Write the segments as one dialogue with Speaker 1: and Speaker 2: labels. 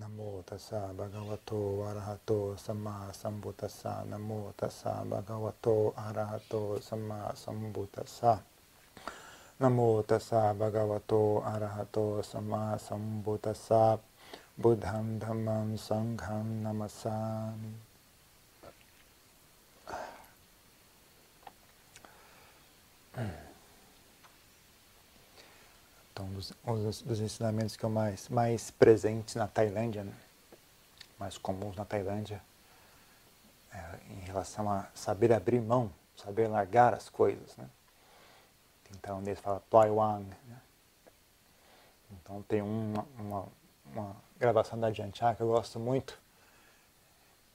Speaker 1: นโมตัสสะบะคะวะโตอะระหะโตสัมมาสัมพุทธัสสะนโมตัสสะบะคะวะโตอะระหะโตสัมมาสัมพุทธัสสะนโมตัสสะบะคะวะโตอะระหะโตสัมมาสัมพุทธัสสะบุธัมธัมมังสังฆังนามัสสามิอืม Então, dos, dos, dos ensinamentos que eu mais, mais presentes na Tailândia, né? mais comuns na Tailândia, é, em relação a saber abrir mão, saber largar as coisas. Né? Então, ele fala Ploywang. Né? Então, tem uma, uma, uma gravação da Janchar que eu gosto muito,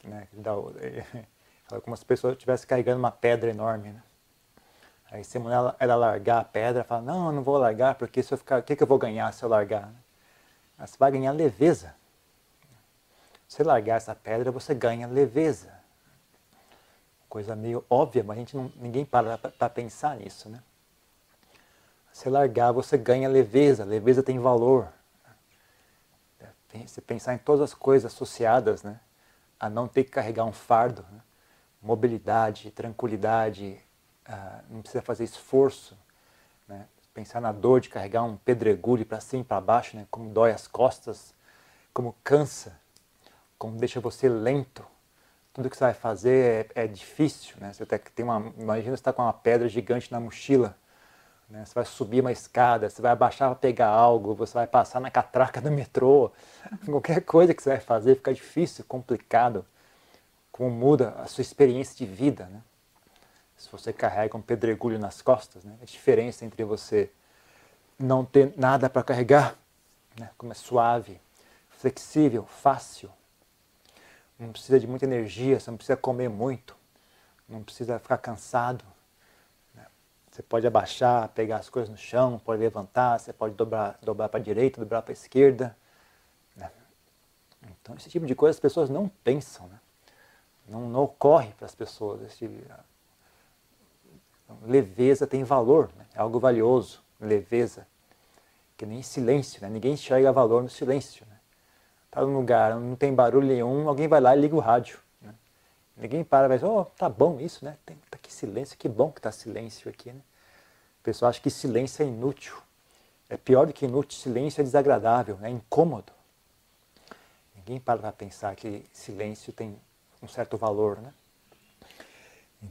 Speaker 1: né? que dá, fala como se as pessoas estivessem carregando uma pedra enorme. Né? Aí mulher ela largar a pedra, fala, não, eu não vou largar, porque se eu ficar, o que, que eu vou ganhar se eu largar? Você vai ganhar leveza. Se largar essa pedra, você ganha leveza. Coisa meio óbvia, mas a gente não, ninguém para para pensar nisso, né? Se largar, você ganha leveza. Leveza tem valor. Se pensar em todas as coisas associadas, né? A não ter que carregar um fardo, né? mobilidade, tranquilidade, ah, não precisa fazer esforço, né? pensar na dor de carregar um pedregulho para cima e para baixo, né? como dói as costas, como cansa, como deixa você lento. Tudo que você vai fazer é, é difícil, né? Você tem uma, imagina você está com uma pedra gigante na mochila, né? Você vai subir uma escada, você vai abaixar para pegar algo, você vai passar na catraca do metrô, qualquer coisa que você vai fazer fica difícil, complicado. Como muda a sua experiência de vida, né? Se você carrega um pedregulho nas costas, né? a diferença entre você não ter nada para carregar, né? como é suave, flexível, fácil, não precisa de muita energia, você não precisa comer muito, não precisa ficar cansado. Né? Você pode abaixar, pegar as coisas no chão, pode levantar, você pode dobrar, dobrar para a direita, dobrar para a esquerda. Né? Então, esse tipo de coisa as pessoas não pensam, né? não, não ocorre para as pessoas. Esse, então, leveza tem valor, né? é algo valioso, leveza. Que nem silêncio, né? ninguém enxerga valor no silêncio. Né? Tá num lugar, não tem barulho nenhum, alguém vai lá e liga o rádio. Né? Ninguém para e vai dizer, oh, tá bom isso, né? Tem, tá aqui silêncio, que bom que tá silêncio aqui. Né? O pessoal acha que silêncio é inútil. É pior do que inútil, silêncio é desagradável, é incômodo. Ninguém para para pensar que silêncio tem um certo valor, né?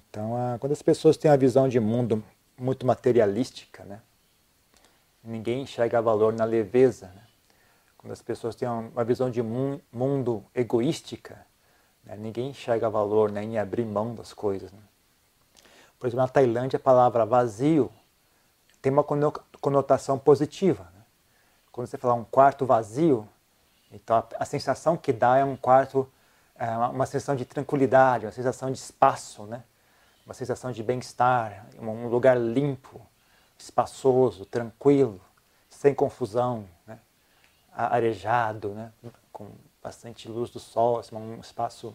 Speaker 1: Então, a, quando as pessoas têm a visão de mundo muito materialística, né? ninguém enxerga valor na leveza. Né? Quando as pessoas têm uma visão de mundo egoística, né? ninguém enxerga valor né? em abrir mão das coisas. Né? Por exemplo, na Tailândia, a palavra vazio tem uma conotação positiva. Né? Quando você fala um quarto vazio, então a, a sensação que dá é um quarto, é uma, uma sensação de tranquilidade, uma sensação de espaço, né? Uma sensação de bem-estar, um lugar limpo, espaçoso, tranquilo, sem confusão, né? arejado, né? com bastante luz do sol, assim, um espaço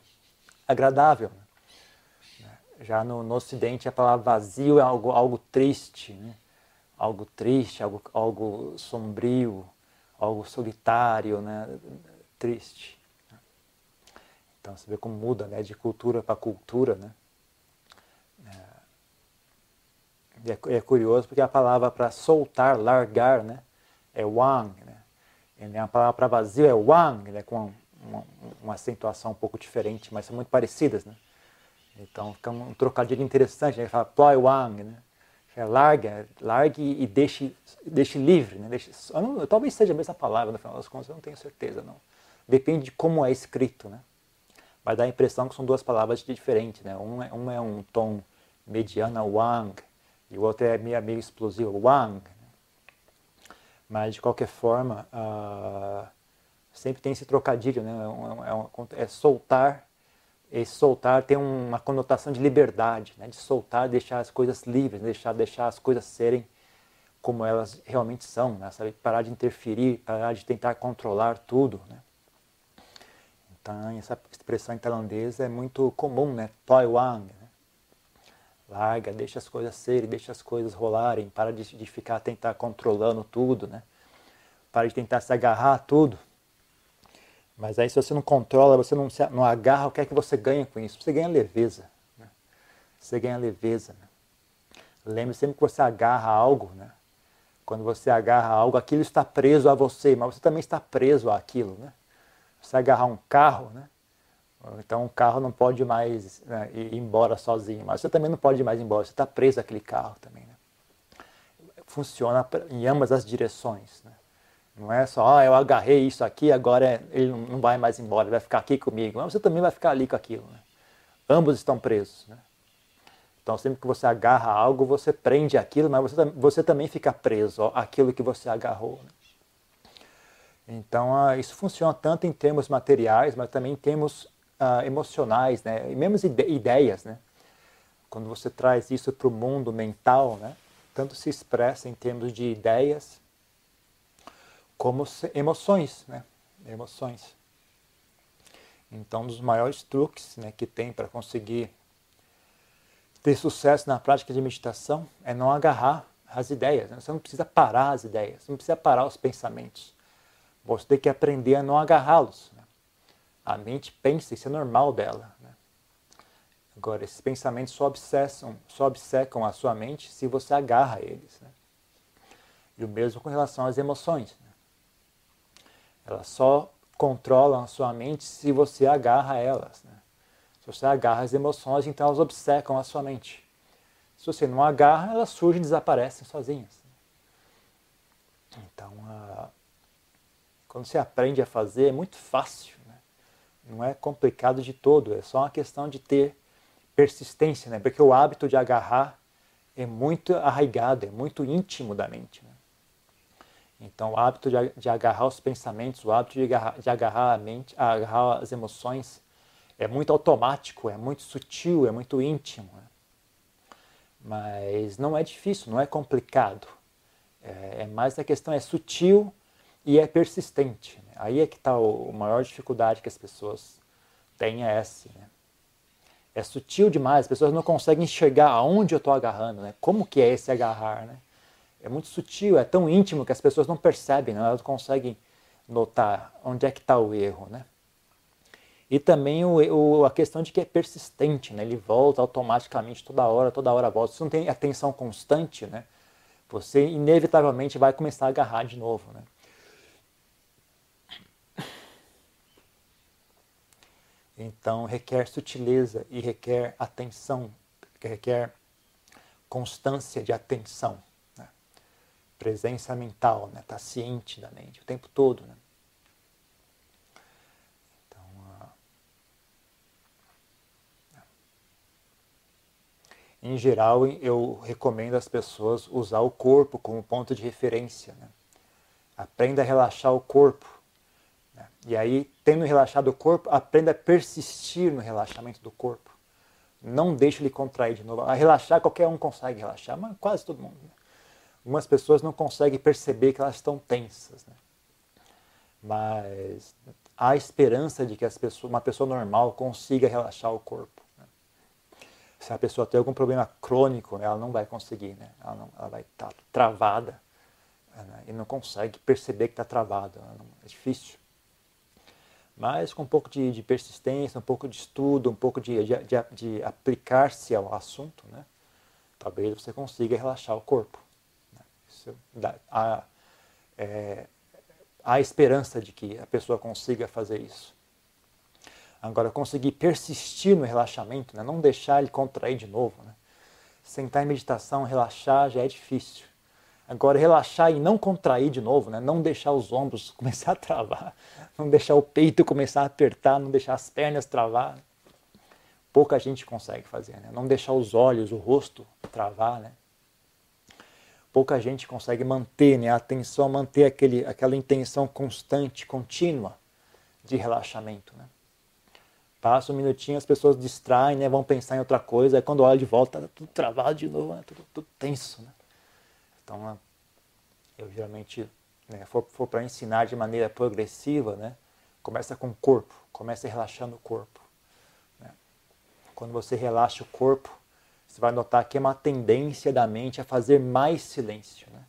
Speaker 1: agradável. Né? Já no, no Ocidente a palavra vazio é algo, algo triste, né? algo triste, algo, algo sombrio, algo solitário, né? triste. Então você vê como muda né? de cultura para cultura. Né? É, é curioso porque a palavra para soltar, largar, né, é wang. Né? A palavra para vazio é wang, né, com uma, uma, acentuação um pouco diferente, mas são muito parecidas. Né? Então fica um trocadilho interessante, né? fala ploy wang, né? É larga, largue e deixe, deixe livre. Né? Deixe, não, talvez seja a mesma palavra, no final das contas, eu não tenho certeza. não. Depende de como é escrito. Né? Vai dar a impressão que são duas palavras diferentes. Né? Um, é, um é tom mediana, wang, e o outro é meio, explosivo, Wang. Mas, de qualquer forma, uh, sempre tem esse trocadilho, né? É, é, é, soltar, e soltar tem uma conotação de liberdade, né? de soltar, deixar as coisas livres, deixar, deixar as coisas serem como elas realmente são, né? Sabe? parar de interferir, parar de tentar controlar tudo. Né? Então, essa expressão em tailandês é muito comum, né? Toi Wang, larga, deixa as coisas serem, deixa as coisas rolarem, para de, de ficar tentar controlando tudo, né? Para de tentar se agarrar a tudo. Mas aí se você não controla, você não, se, não agarra, o que é que você ganha com isso? Você ganha leveza. Né? Você ganha leveza. Né? Lembre sempre que você agarra algo, né? Quando você agarra algo, aquilo está preso a você, mas você também está preso àquilo, né? Você agarrar um carro, né? Então o carro não pode mais né, ir embora sozinho, mas você também não pode ir mais embora, você está preso àquele carro também. Né? Funciona em ambas as direções. Né? Não é só, ah, eu agarrei isso aqui, agora ele não vai mais embora, ele vai ficar aqui comigo. Mas você também vai ficar ali com aquilo. Né? Ambos estão presos. Né? Então sempre que você agarra algo, você prende aquilo, mas você, você também fica preso àquilo que você agarrou. Né? Então ah, isso funciona tanto em termos materiais, mas também em termos uh, emocionais, né? E mesmo ide ideias, né? Quando você traz isso para o mundo mental, né? Tanto se expressa em termos de ideias como emoções, né? Emoções. Então, um dos maiores truques né, que tem para conseguir ter sucesso na prática de meditação é não agarrar as ideias. Né? Você não precisa parar as ideias, não precisa parar os pensamentos. Você tem que aprender a não agarrá-los. A mente pensa, isso é normal dela. Né? Agora, esses pensamentos só obsessam, só obcecam a sua mente se você agarra eles. Né? E o mesmo com relação às emoções. Né? Elas só controlam a sua mente se você agarra elas. Né? Se você agarra as emoções, então elas obcecam a sua mente. Se você não agarra, elas surgem e desaparecem sozinhas. Então, quando você aprende a fazer, é muito fácil não é complicado de todo, é só uma questão de ter persistência, né? Porque o hábito de agarrar é muito arraigado, é muito íntimo da mente. Né? Então, o hábito de, agarrar os pensamentos, o hábito de agarrar, de agarrar a mente, agarrar as emoções, é muito automático, é muito sutil, é muito íntimo. Né? Mas não é difícil, não é complicado. É, é mais a questão é sutil e é persistente. Né? Aí é que está a maior dificuldade que as pessoas têm é essa. Né? É sutil demais, as pessoas não conseguem enxergar aonde eu estou agarrando, né? Como que é esse agarrar, né? É muito sutil, é tão íntimo que as pessoas não percebem, né? elas não conseguem notar onde é que está o erro, né? E também o, o, a questão de que é persistente, né? Ele volta automaticamente toda hora, toda hora volta. Se não tem atenção constante, né? Você inevitavelmente vai começar a agarrar de novo, né? Então requer sutileza e requer atenção, requer constância de atenção, né? presença mental, né? Tá ciente da mente o tempo todo, né? Então, uh... em geral, eu recomendo às pessoas usar o corpo como ponto de referência. Né? Aprenda a relaxar o corpo e aí, tendo relaxado o corpo, aprenda a persistir no relaxamento do corpo. Não deixe ele contrair de novo. A relaxar, qualquer um consegue relaxar, mas quase todo mundo. Né? Algumas pessoas não conseguem perceber que elas estão tensas. Né? Mas há esperança de que pessoas, uma pessoa normal consiga relaxar o corpo. Né? Se a pessoa tem algum problema crônico, né, ela não vai conseguir. Né? Ela, não, ela vai estar travada né? e não consegue perceber que está travada. É difícil mas com um pouco de, de, persistência, um pouco de estudo, um pouco de, de, de aplicar-se ao assunto, né? talvez você consiga relaxar o corpo. Né? Dá, há, é, há esperança de que a pessoa consiga fazer isso. Agora, conseguir persistir no relaxamento, né? não deixar ele contrair de novo. Né? Sentar em meditação, relaxar já é difícil. Agora, relaxar e não contrair de novo, né? não deixar os ombros começar a travar, não deixar o peito começar a apertar, não deixar as pernas travar. Pouca gente consegue fazer, né? não deixar os olhos, o rosto travar. Né? Pouca gente consegue manter né? a atenção, manter aquele, aquela intenção constante, contínua de relaxamento. Né? Passa um minutinho, as pessoas distraem, né? vão pensar em outra coisa, aí quando olha de volta, tá tudo travado de novo, né? tudo, tudo tenso. Né? Então, eu geralmente, né, for, for para ensinar de maneira progressiva, né, começa com o corpo, começa relaxando o corpo. Né. Quando você relaxa o corpo, você vai notar que é uma tendência da mente a fazer mais silêncio. Né.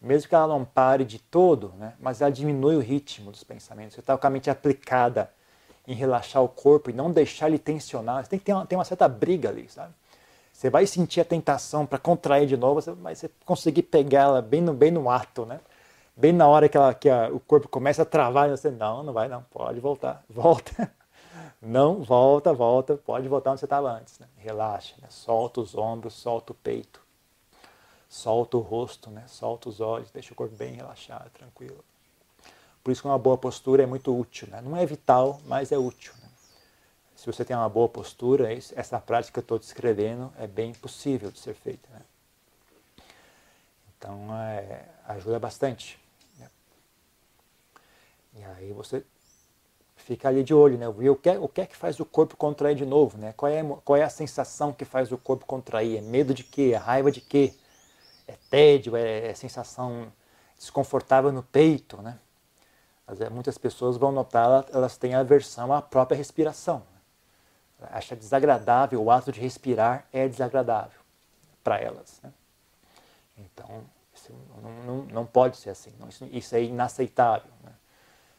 Speaker 1: mesmo que ela não pare de todo, né, mas ela diminui o ritmo dos pensamentos. Você está com a mente aplicada em relaxar o corpo e não deixar ele tensionar. Você tem que ter uma, ter uma certa briga ali, sabe? Você vai sentir a tentação para contrair de novo, mas você conseguir pegar ela bem no, bem no ato, né? Bem na hora que, ela, que a, o corpo começa a travar, você, não, não vai não, pode voltar, volta. Não, volta, volta, pode voltar onde você estava antes. Né? Relaxa, né? solta os ombros, solta o peito, solta o rosto, né? solta os olhos, deixa o corpo bem relaxado, tranquilo. Por isso que uma boa postura é muito útil. Né? Não é vital, mas é útil. Né? Se você tem uma boa postura, essa prática que eu estou descrevendo é bem possível de ser feita. Né? Então, é, ajuda bastante. Né? E aí você fica ali de olho, né? O que, é, o que é que faz o corpo contrair de novo, né? Qual é, qual é a sensação que faz o corpo contrair? É medo de quê? É raiva de quê? É tédio? É, é sensação desconfortável no peito, né? Muitas pessoas vão notar, elas têm aversão à própria respiração. Acha desagradável, o ato de respirar é desagradável para elas. Né? Então, isso não, não, não, pode ser assim, isso é inaceitável. Né?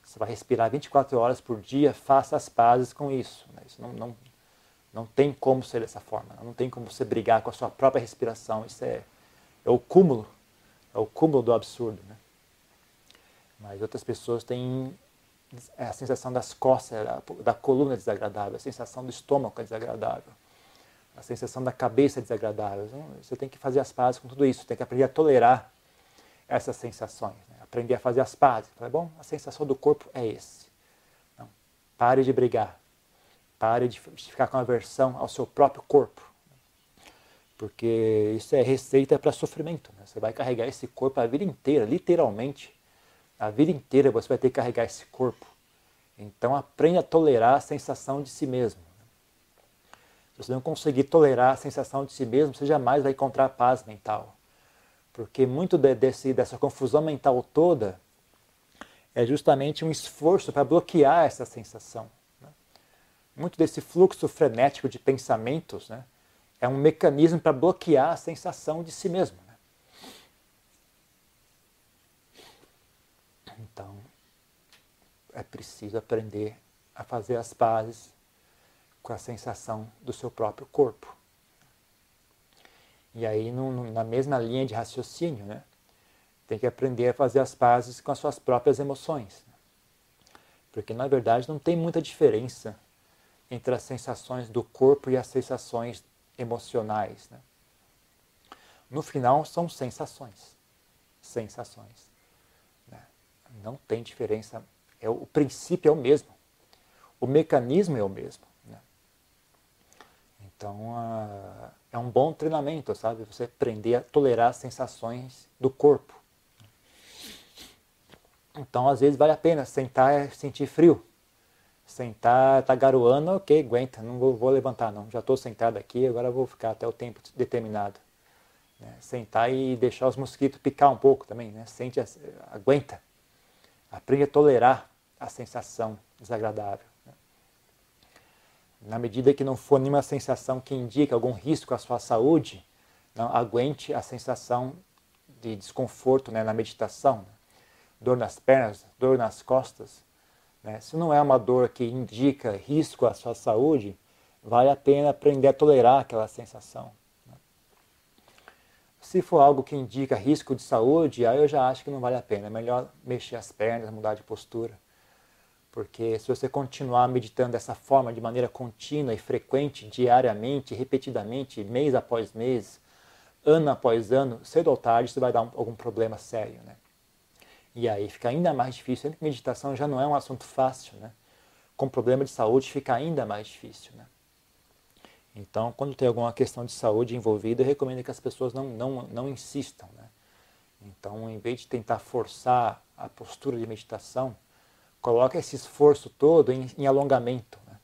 Speaker 1: Você vai respirar 24 horas por dia, faça as pazes com isso. Né? Isso não, não, não tem como ser dessa forma. Não tem como você brigar com a sua própria respiração. Isso é, é o cúmulo, é o cúmulo do absurdo. Né? Mas outras pessoas têm a sensação das costas, da coluna desagradável, a sensação do estômago é desagradável, a sensação da cabeça é desagradável. Então, você tem que fazer as pazes com tudo isso, tem que aprender a tolerar essas sensações aprender a fazer as pazes. Tá bom? A sensação do corpo é esse. Não, pare de brigar. Pare de ficar com aversão ao seu próprio corpo. Porque isso é receita para sofrimento. Né? Você vai carregar esse corpo a vida inteira, literalmente. A vida inteira você vai ter que carregar esse corpo. Então aprenda a tolerar a sensação de si mesmo. Se você não conseguir tolerar a sensação de si mesmo, você jamais vai encontrar paz mental. Porque muito de, desse, dessa confusão mental toda é justamente um esforço para bloquear essa sensação. Né? Muito desse fluxo frenético de pensamentos né, é um mecanismo para bloquear a sensação de si mesmo. Né? Então, é preciso aprender a fazer as pazes com a sensação do seu próprio corpo. E aí, na mesma linha de raciocínio, né? tem que aprender a fazer as pazes com as suas próprias emoções. Porque, na verdade, não tem muita diferença entre as sensações do corpo e as sensações emocionais. Né? No final, são sensações. Sensações. Não tem diferença. É, o princípio é o mesmo. O mecanismo é o mesmo. Né? Então, a é um bom treinamento, sabe? Você aprender a tolerar as sensações do corpo. Então, às vezes, vale a pena sentar sentir frio. Sentar, tá garoando, ok, aguenta, não vou, vou levantar não. Já estou sentado aqui, agora vou ficar até o tempo determinado. Né? Sentar e deixar os mosquitos picar um pouco também, né? Sente, aguenta. Aprende a tolerar a sensação desagradável na medida que não for nenhuma sensação que indique algum risco à sua saúde, não aguente a sensação de desconforto né, na meditação, dor nas pernas, dor nas costas. Né? Se não é uma dor que indica risco à sua saúde, vale a pena aprender a tolerar aquela sensação. Se for algo que indica risco de saúde, aí eu já acho que não vale a pena. É melhor mexer as pernas, mudar de postura. Porque se você continuar meditando dessa forma, de maneira contínua e frequente, diariamente, repetidamente, mês após mês, ano após ano, cedo ou tarde você vai dar um, algum problema sério, né? E aí fica ainda mais difícil. Meditação já não é um assunto fácil, né? Com problema de saúde fica ainda mais difícil, né? Então, quando tem alguma questão de saúde envolvida, eu recomendo que as pessoas não, não, não insistam, né? Então, em vez de tentar forçar a postura de meditação, Coloque esse esforço todo em, em alongamento. Né?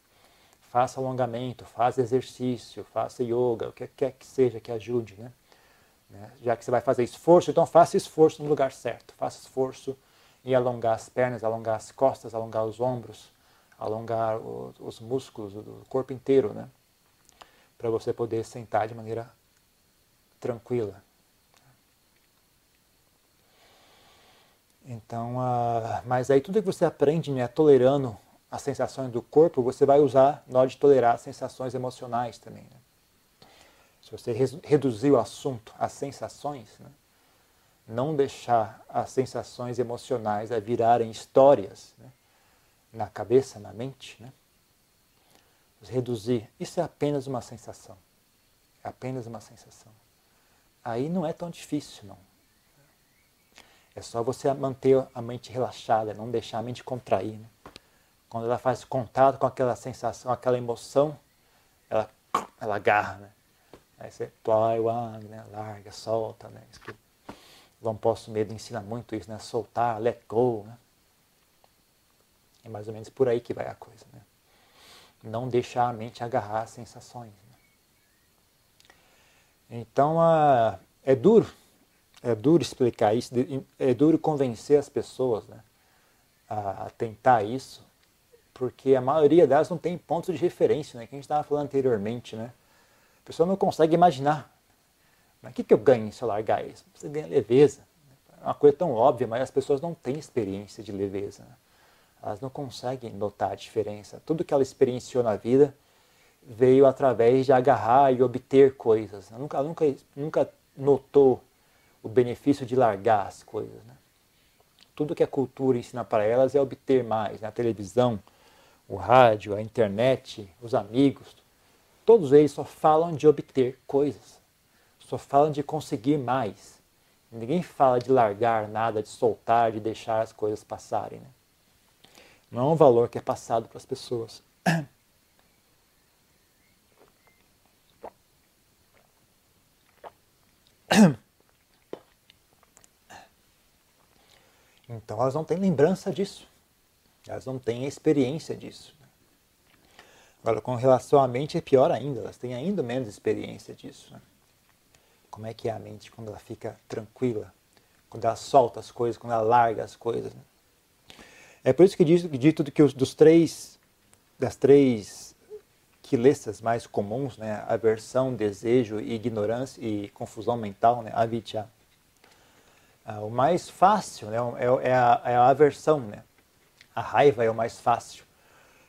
Speaker 1: Faça alongamento, faça exercício, faça yoga, o que quer que seja que ajude. Né? né? Já que você vai fazer esforço, então faça esforço no lugar certo. Faça esforço em alongar as pernas, alongar as costas, alongar os ombros, alongar os músculos do corpo inteiro, né? Para você poder sentar de maneira tranquila. Então, uh, mas aí tudo que você aprende, né, tolerando as sensações do corpo, você vai usar na hora de tolerar as sensações emocionais também. Né? Se você reduzir o assunto às sensações, né, não deixar as sensações emocionais a virarem histórias né, na cabeça, na mente, né? Reduzir, isso é apenas uma sensação. É apenas uma sensação. Aí não é tão difícil, não. É só você manter a mente relaxada, não deixar a mente contrair. Né? Quando ela faz contato com aquela sensação, aquela emoção, ela, ela agarra, né? Aí você one, né? larga, solta, né? Isso que o João Posso Medo ensina muito isso, né? Soltar, let go, né? É mais ou menos por aí que vai a coisa, né? Não deixar a mente agarrar as sensações. Né? Então, a, é duro, é duro explicar isso, é duro convencer as pessoas, né? A, a tentar isso, porque a maioria delas não tem pontos de referência, né? Que a gente estava falando anteriormente, né? A pessoa não consegue imaginar. Mas o que, que eu ganho se eu largar isso? Você ganha leveza. É uma coisa tão óbvia, mas as pessoas não têm experiência de leveza. Né? Elas não conseguem notar a diferença. Tudo que ela experienciou na vida veio através de agarrar e obter coisas. Ela nunca, nunca, nunca notou o benefício de largar as coisas. Né? Tudo que a cultura ensina para elas é obter mais. Na televisão, o rádio, a internet, os amigos, todos eles só falam de obter coisas, só falam de conseguir mais. Ninguém fala de largar nada, de soltar, de deixar as coisas passarem. Né? Não é um valor que é passado para as pessoas. Então elas não têm lembrança disso. Elas não têm experiência disso. Agora, com relação à mente, é pior ainda, elas têm ainda menos experiência disso. Né? Como é que é a mente quando ela fica tranquila, quando ela solta as coisas, quando ela larga as coisas. É por isso que diz, dito que os, dos três, das três quilessas mais comuns, né, aversão, desejo, ignorância e confusão mental, né, avidya, ah, o mais fácil né, é, é, a, é a aversão, né? A raiva é o mais fácil.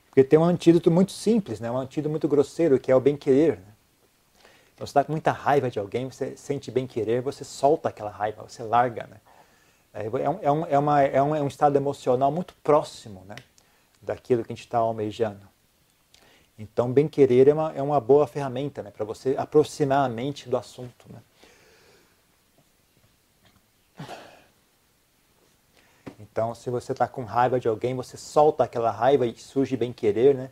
Speaker 1: Porque tem um antídoto muito simples, né? um antídoto muito grosseiro, que é o bem-querer. Né? Então, você está com muita raiva de alguém, você sente bem-querer, você solta aquela raiva, você larga. Né? É, é, um, é, um, é, uma, é, um, é um estado emocional muito próximo né? daquilo que a gente está almejando. Então, bem-querer é uma, é uma boa ferramenta né? para você aproximar a mente do assunto. Né? Então, se você está com raiva de alguém, você solta aquela raiva e surge bem querer, né?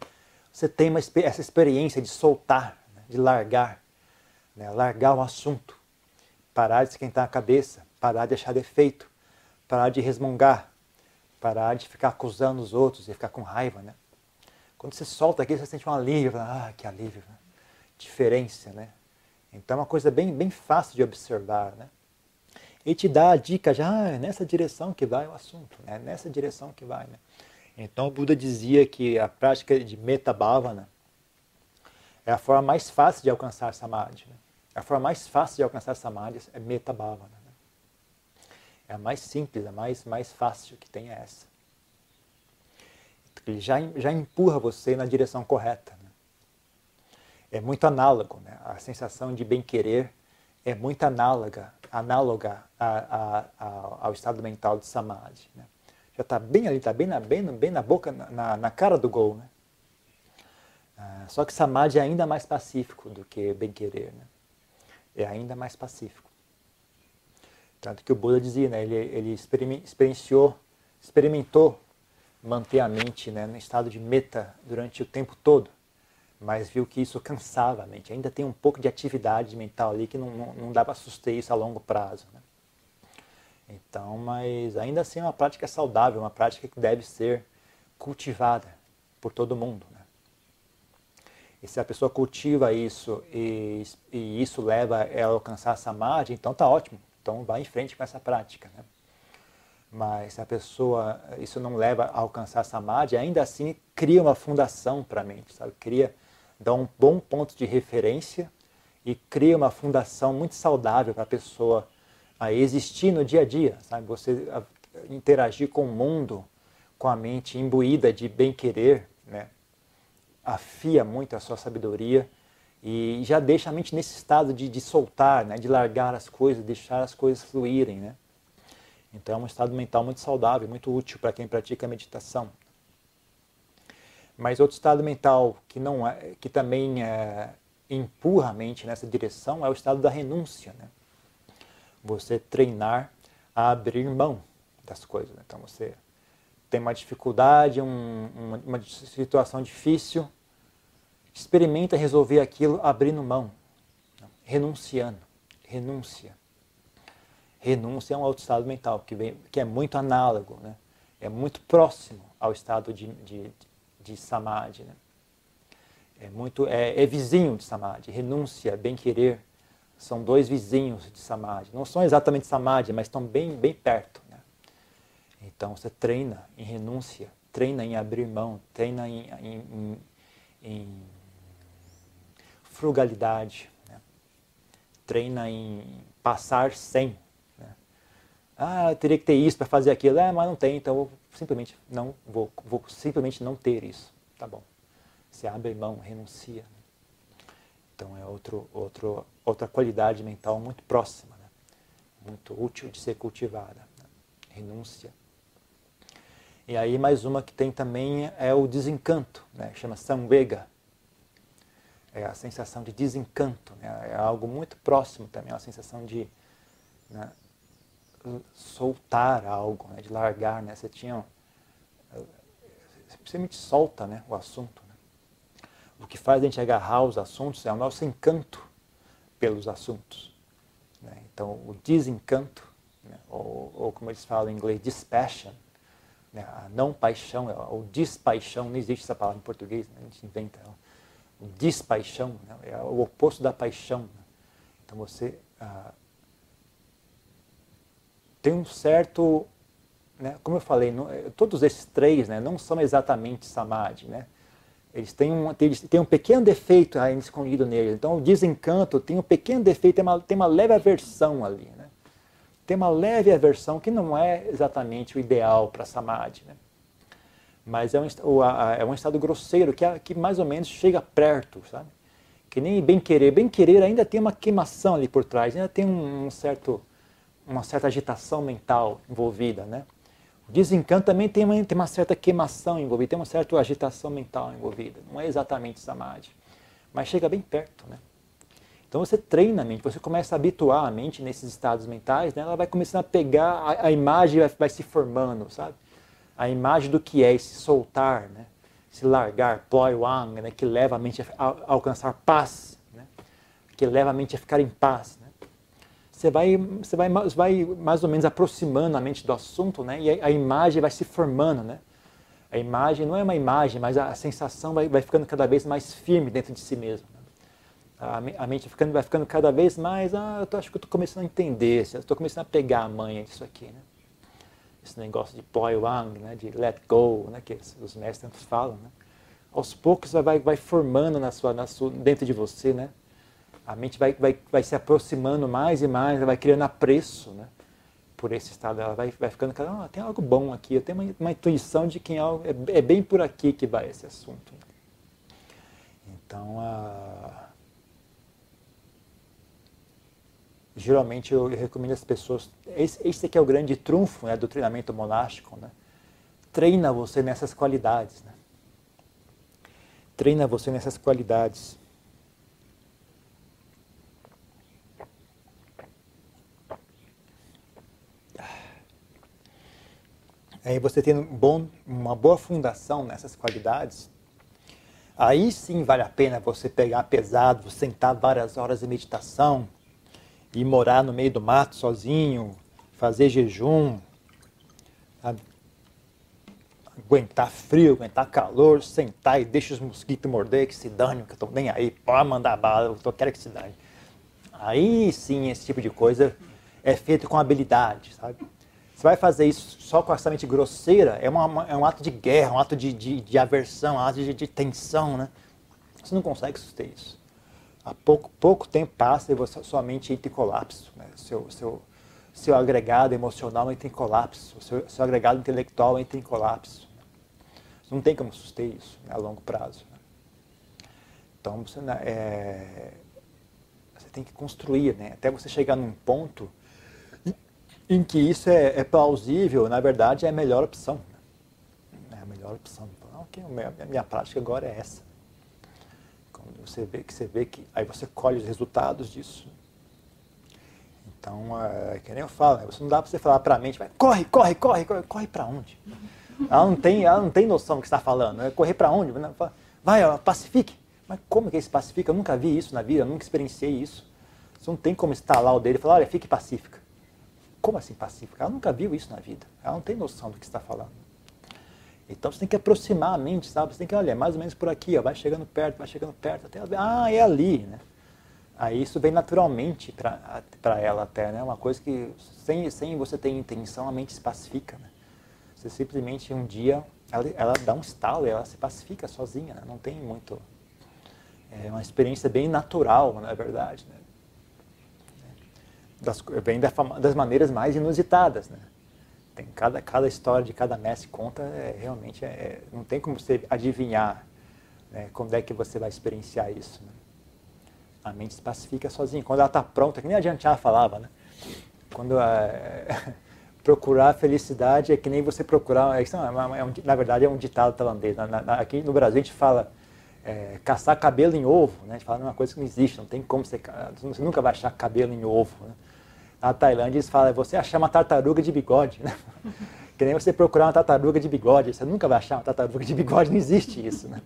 Speaker 1: Você tem uma, essa experiência de soltar, né? de largar, né? largar o assunto, parar de esquentar a cabeça, parar de achar defeito, parar de resmungar, parar de ficar acusando os outros e ficar com raiva, né? Quando você solta aqui, você sente um alívio, ah, que alívio, né? diferença, né? Então é uma coisa bem, bem fácil de observar, né? e te dá a dica já, ah, é nessa direção que vai o assunto, é nessa direção que vai. Né? Então o Buda dizia que a prática de Metabhavana é a forma mais fácil de alcançar Samadhi. Né? A forma mais fácil de alcançar Samadhi é Metabhavana. É a mais simples, a mais, mais fácil que tem é essa. Ele já, já empurra você na direção correta. Né? É muito análogo, né? a sensação de bem-querer é muito análoga análoga a, a, a, ao estado mental de samadhi. Né? Já está bem ali, está bem na, bem, bem na boca, na, na cara do gol. Né? Ah, só que samadhi é ainda mais pacífico do que bem-querer. Né? É ainda mais pacífico. Tanto que o Buda dizia, né? ele, ele experienciou, experimentou manter a mente né, no estado de meta durante o tempo todo mas viu que isso cansava a mente. Ainda tem um pouco de atividade mental ali que não, não, não dá para suster isso a longo prazo. Né? Então, mas ainda assim é uma prática saudável, uma prática que deve ser cultivada por todo mundo. Né? E se a pessoa cultiva isso e, e isso leva ela a alcançar a samadhi, então tá ótimo. Então vai em frente com essa prática. Né? Mas se a pessoa, isso não leva a alcançar samadhi, ainda assim cria uma fundação para a mente, sabe? Cria dá um bom ponto de referência e cria uma fundação muito saudável para a pessoa a existir no dia a dia, sabe? Você interagir com o mundo com a mente imbuída de bem-querer, né? afia muito a sua sabedoria e já deixa a mente nesse estado de, de soltar, né? de largar as coisas, deixar as coisas fluírem. Né? Então é um estado mental muito saudável, muito útil para quem pratica meditação. Mas outro estado mental que não é, que também é, empurra a mente nessa direção é o estado da renúncia. Né? Você treinar a abrir mão das coisas. Né? Então você tem uma dificuldade, um, uma, uma situação difícil, experimenta resolver aquilo abrindo mão, renunciando, renúncia. Renúncia é um outro estado mental que, vem, que é muito análogo, né? é muito próximo ao estado de, de, de samadhi. Né? É, muito, é, é vizinho de samadhi. Renúncia, bem-querer, são dois vizinhos de samadhi. Não são exatamente samadhi, mas estão bem, bem perto. Né? Então você treina em renúncia, treina em abrir mão, treina em, em, em, em frugalidade, né? treina em passar sem. Né? Ah, eu teria que ter isso para fazer aquilo, é, mas não tem, então eu simplesmente não vou, vou simplesmente não ter isso, tá bom? Você abre mão, renuncia. Então é outro, outro, outra qualidade mental muito próxima, né? muito útil de ser cultivada. Né? Renúncia. E aí mais uma que tem também é o desencanto, né? chama samvega é a sensação de desencanto, né? é algo muito próximo também, é a sensação de né, soltar algo, né? de largar, né? Você tinha, simplesmente solta né? o assunto. Né? O que faz a gente agarrar os assuntos é o nosso encanto pelos assuntos. Né? Então, o desencanto, né? ou, ou, como eles falam em inglês, dispassion, né? a não paixão, ou despaixão, não existe essa palavra em português, né? a gente inventa ela despaixão, né? é o oposto da paixão. Né? Então você ah, tem um certo, né? como eu falei, não, eh, todos esses três né, não são exatamente samadhi, né? Eles têm um, eles têm um pequeno defeito ainda escondido neles. Então o desencanto tem um pequeno defeito, tem uma, tem uma leve aversão ali. Tem uma leve aversão que não é exatamente o ideal para samadhi. Mas é um, é um estado grosseiro que, que mais ou menos chega perto, sabe? Que nem bem querer. Bem querer ainda tem uma queimação ali por trás, ainda tem um, certo, uma certa agitação mental envolvida, né? O desencanto também tem uma, tem uma certa queimação envolvida, tem uma certa agitação mental envolvida. Não é exatamente samadhi, mas chega bem perto, né? Então você treina a mente, você começa a habituar a mente nesses estados mentais, né? ela vai começando a pegar, a, a imagem vai, vai se formando, sabe? A imagem do que é esse soltar, né? esse largar, ploi wang, né? que leva a mente a, alcançar paz, né? que leva a mente a ficar em paz. Né? Você, vai, você vai, vai mais ou menos aproximando a mente do assunto né? e a, a, imagem vai se formando. Né? A imagem não é uma imagem, mas a, a sensação vai, vai ficando cada vez mais firme dentro de si mesmo. Né? A, a mente ficando, vai ficando cada vez mais, ah, eu tô, acho que eu estou começando a entender, estou começando a pegar a manha disso aqui. Né? Esse negócio de poi wang, né, de let go, né, que os mestres falam, né? Aos poucos vai, vai formando na sua, na sua, dentro de você, né? A mente vai, vai, vai se aproximando mais e mais, vai criando apreço, né? Por esse estado, ela vai, vai ficando, ah, tem algo bom aqui, eu tenho uma, uma intuição de que é, é, bem por aqui que vai esse assunto. Então, a geralmente eu recomendo às pessoas, esse, esse aqui é o grande trunfo né, do treinamento monástico, né? treina você nessas qualidades. Né? Treina você nessas qualidades. Aí você tendo um bom, uma boa fundação nessas qualidades, aí sim vale a pena você pegar pesado, sentar várias horas de meditação, ir morar no meio do mato sozinho, fazer jejum, aguentar frio, aguentar calor, sentar e deixa os mosquitos morder, que se dane, que eu tô nem aí, pode mandar bala, eu quero que se dane. Aí sim, esse tipo de coisa é feito com habilidade, sabe? Você vai fazer isso só com essa mente grosseira, é, uma, é um ato de guerra, um ato de, de, de aversão, um ato de, de tensão, né? Você não consegue suster isso. Há pouco, pouco tempo passa e você, sua mente entra em colapso. Né? Seu, seu, seu agregado emocional entra em colapso, seu, seu agregado intelectual entra em colapso. Não tem como suster isso né, a longo prazo. Né? Então você, é, você, tem que construir, né, até você chegar num ponto em que isso é, é plausível, na verdade é a melhor opção. Né? É a melhor opção. Então, okay, minha, minha prática agora é essa. Você vê que você vê que aí você colhe os resultados disso. Então, é, que nem eu falo, né? você não dá para você falar para a mente, vai, corre, corre, corre, corre, corre para onde? Ela não tem, ela não tem noção do que está falando. Né? Correr para onde? Vai, ó, pacifique. Mas como que é esse pacifica? Eu nunca vi isso na vida, eu nunca experienciei isso. Você não tem como instalar o dele e falar, olha, fique pacífica. Como assim pacífica? Ela nunca viu isso na vida. Ela não tem noção do que está falando. Então você tem que aproximar a mente, sabe? Você tem que, olha, é mais ou menos por aqui, ó, vai chegando perto, vai chegando perto, até ah, é ali, né? Aí isso vem naturalmente para ela até, né? Uma coisa que sem, sem você ter intenção, a mente se pacifica, né? Você simplesmente um dia, ela, ela dá um estalo e ela se pacifica sozinha, né? Não tem muito... É uma experiência bem natural, na verdade, né? Das, vem das maneiras mais inusitadas, né? Tem cada, cada história de cada mestre conta, é, realmente é, não tem como você adivinhar né, como é que você vai experienciar isso. Né? A mente se pacifica sozinha. Quando ela está pronta, que nem a Jantia falava, né? Quando é, procurar a felicidade é que nem você procurar. É, é, é um, na verdade, é um ditado tailandês. Na, na, aqui no Brasil a gente fala é, caçar cabelo em ovo. Né? A gente fala uma coisa que não existe, não tem como você. Você nunca vai achar cabelo em ovo. Né? Na Tailândia eles falam, você achar uma tartaruga de bigode. Né? Que nem você procurar uma tartaruga de bigode. Você nunca vai achar uma tartaruga de bigode, não existe isso. Né?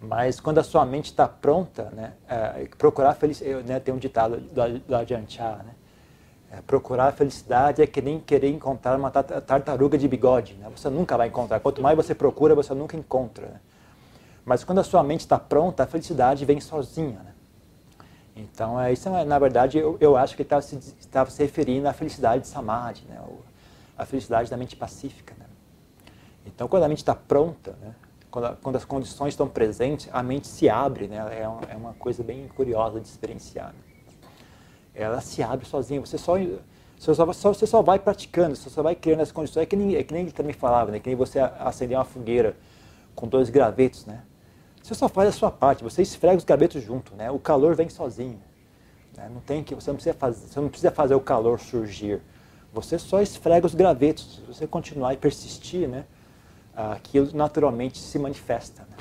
Speaker 1: Mas quando a sua mente está pronta, né, é, procurar felicidade, né, tem um ditado do, do Ajahn né, é, procurar a felicidade é que nem querer encontrar uma tartaruga de bigode, né, você nunca vai encontrar, quanto mais você procura, você nunca encontra. Né. Mas quando a sua mente está pronta, a felicidade vem sozinha. Né. Então, é, isso é, na verdade, eu, eu acho que estava se, estava se referindo à felicidade de Samadhi, né, a felicidade da mente pacífica. Né. Então, quando a mente está pronta, né, quando, quando, as condições estão presentes, a mente se abre, né? É uma, é uma coisa bem curiosa de experienciar. Né? Ela se abre sozinha, você só, você só, só, você só vai praticando, você só vai criando as condições. É que nem, é que nem ele também falava, né? Que nem você acender uma fogueira com dois gravetos, né? Você só faz a sua parte, você esfrega os gravetos junto, né? O calor vem sozinho. Né? Não tem que, você não precisa fazer, você não precisa fazer o calor surgir. Você só esfrega os gravetos. Se você continuar e persistir, né? aquilo naturalmente se manifesta. Né?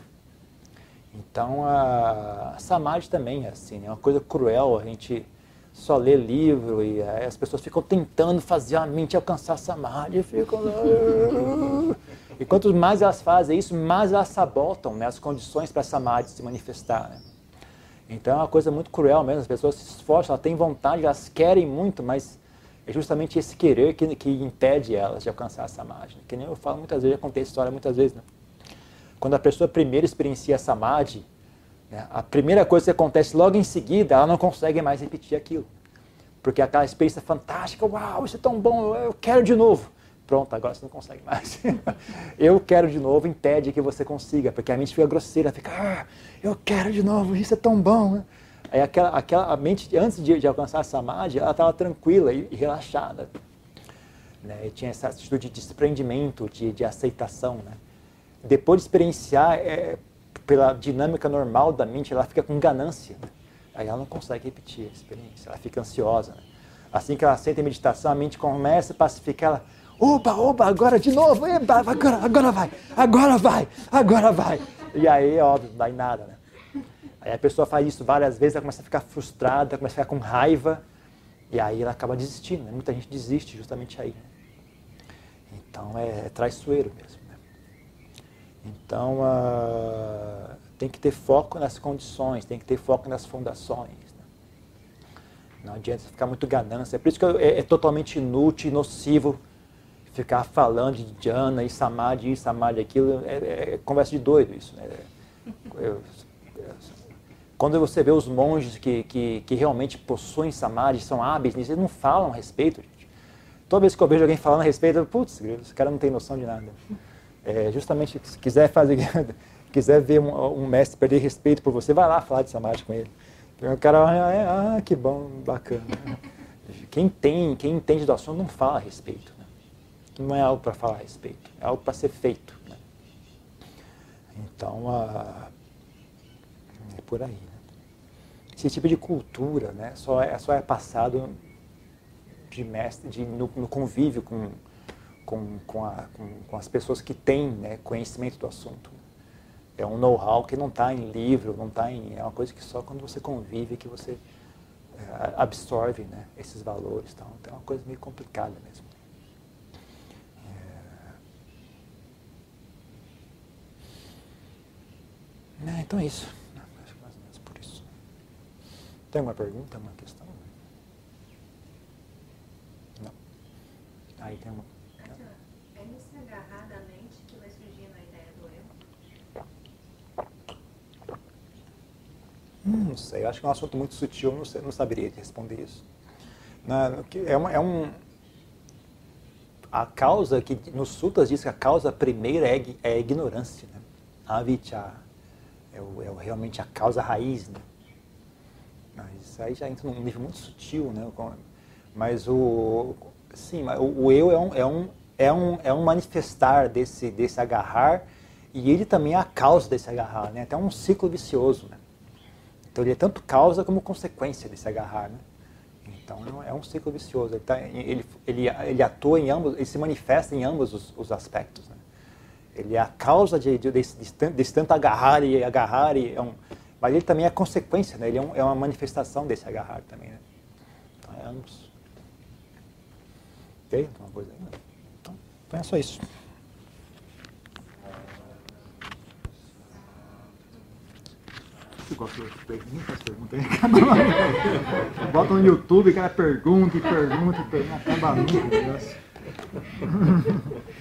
Speaker 1: Então a, Samadhi também é assim, é né? uma coisa cruel a gente só lê livro e as pessoas ficam tentando fazer a mente alcançar Samadhi e ficam E quanto mais elas fazem isso, mais elas sabotam né, as condições para Samadhi se manifestar. Né? Então é uma coisa muito cruel mesmo, as pessoas se esforçam, elas têm vontade, elas querem muito, mas é justamente esse querer que, que impede elas de alcançar essa samadhi. Que nem eu falo muitas vezes, já contei essa história muitas vezes. Né? Quando a pessoa primeiro experiencia a samadhi, a primeira coisa que acontece logo em seguida, ela não consegue mais repetir aquilo. Porque aquela experiência fantástica, uau, isso é tão bom, eu quero de novo. Pronto, agora você não consegue mais. eu quero de novo impede que você consiga, porque a mente fica grosseira, fica, ah, eu quero de novo, isso é tão bom. Né? Aí aquela, aquela, a mente, antes de, de alcançar a samadhi, ela estava tranquila e, e relaxada. Né? E tinha essa atitude de desprendimento, de, de aceitação. Né? Depois de experienciar, é, pela dinâmica normal da mente, ela fica com ganância. Né? Aí ela não consegue repetir a experiência, ela fica ansiosa. Né? Assim que ela senta em meditação, a mente começa a pacificar ela. Opa, opa, agora de novo, Eba, agora, agora vai, agora vai, agora vai. E aí, óbvio, não dá em nada, né? Aí a pessoa faz isso várias vezes, ela começa a ficar frustrada, começa a ficar com raiva, e aí ela acaba desistindo. Né? Muita gente desiste justamente aí. Né? Então é, é, traiçoeiro mesmo. Então uh, tem que ter foco nas condições, tem que ter foco nas fundações. Né? Não adianta ficar muito ganância. É por isso que é, é totalmente inútil e nocivo ficar falando de jhana e samadhi, e samadhi, aquilo. É, é, é conversa de doido isso. Né? Eu, quando você vê os monges que, que, que realmente possuem samadhi, são hábeis nisso, eles não falam a respeito. Gente. Toda vez que eu vejo alguém falando a respeito, eu, putz, esse cara não tem noção de nada. É, justamente, se quiser fazer, quiser ver um, um, mestre perder respeito por você, vai lá falar de samadhi com ele. O cara, ah, é, ah que bom, bacana. quem tem, quem entende do assunto não fala a respeito. Né? Não é algo para falar a respeito, é algo para ser feito. Né? Então, a, é por aí. Né? Esse tipo de cultura né, só, é, só é passado de mestre, de, no, no convívio com, com, com, a, com, com, as pessoas que têm né, conhecimento do assunto. É um know-how que não está em livro, não está em. É uma coisa que só quando você convive que você é, absorve né, esses valores. Então, é uma coisa meio complicada mesmo. É... É, então é isso. Acho que mais ou menos por isso. Tem alguma pergunta, uma questão? Não. Aí tem uma.
Speaker 2: Agarrar da mente que vai surgindo a ideia do eu?
Speaker 1: Hum, não sei, eu acho que é um assunto muito sutil, não, sei, não saberia responder isso. Na, é, uma, é um. A causa que nos sutras diz que a causa primeira é, é a ignorância, né? Avicca é, o, é realmente a causa raiz, né? Mas isso aí já entra num nível muito sutil, né? Mas o, sim, o, o eu é um, é um, é um, é um manifestar desse, desse agarrar e ele também é a causa desse agarrar, né? Até um ciclo vicioso, né? Então ele é tanto causa como consequência desse agarrar, né? Então é um ciclo vicioso. Ele, tá, ele, ele, ele, atua em ambos, ele se manifesta em ambos os, os aspectos. Né? Ele é a causa de, de, desse, desse tanto agarrar e agarrar, e é um, mas ele também é a consequência, né? ele é, um, é uma manifestação desse agarrar também. Né? Então é ambos. Ok? Então, uma coisa aí. Então, é só isso. Você gosta de perguntas? Pergunta aí. Bota no YouTube, cara pergunta e pergunta e pergunta. Acaba nunca.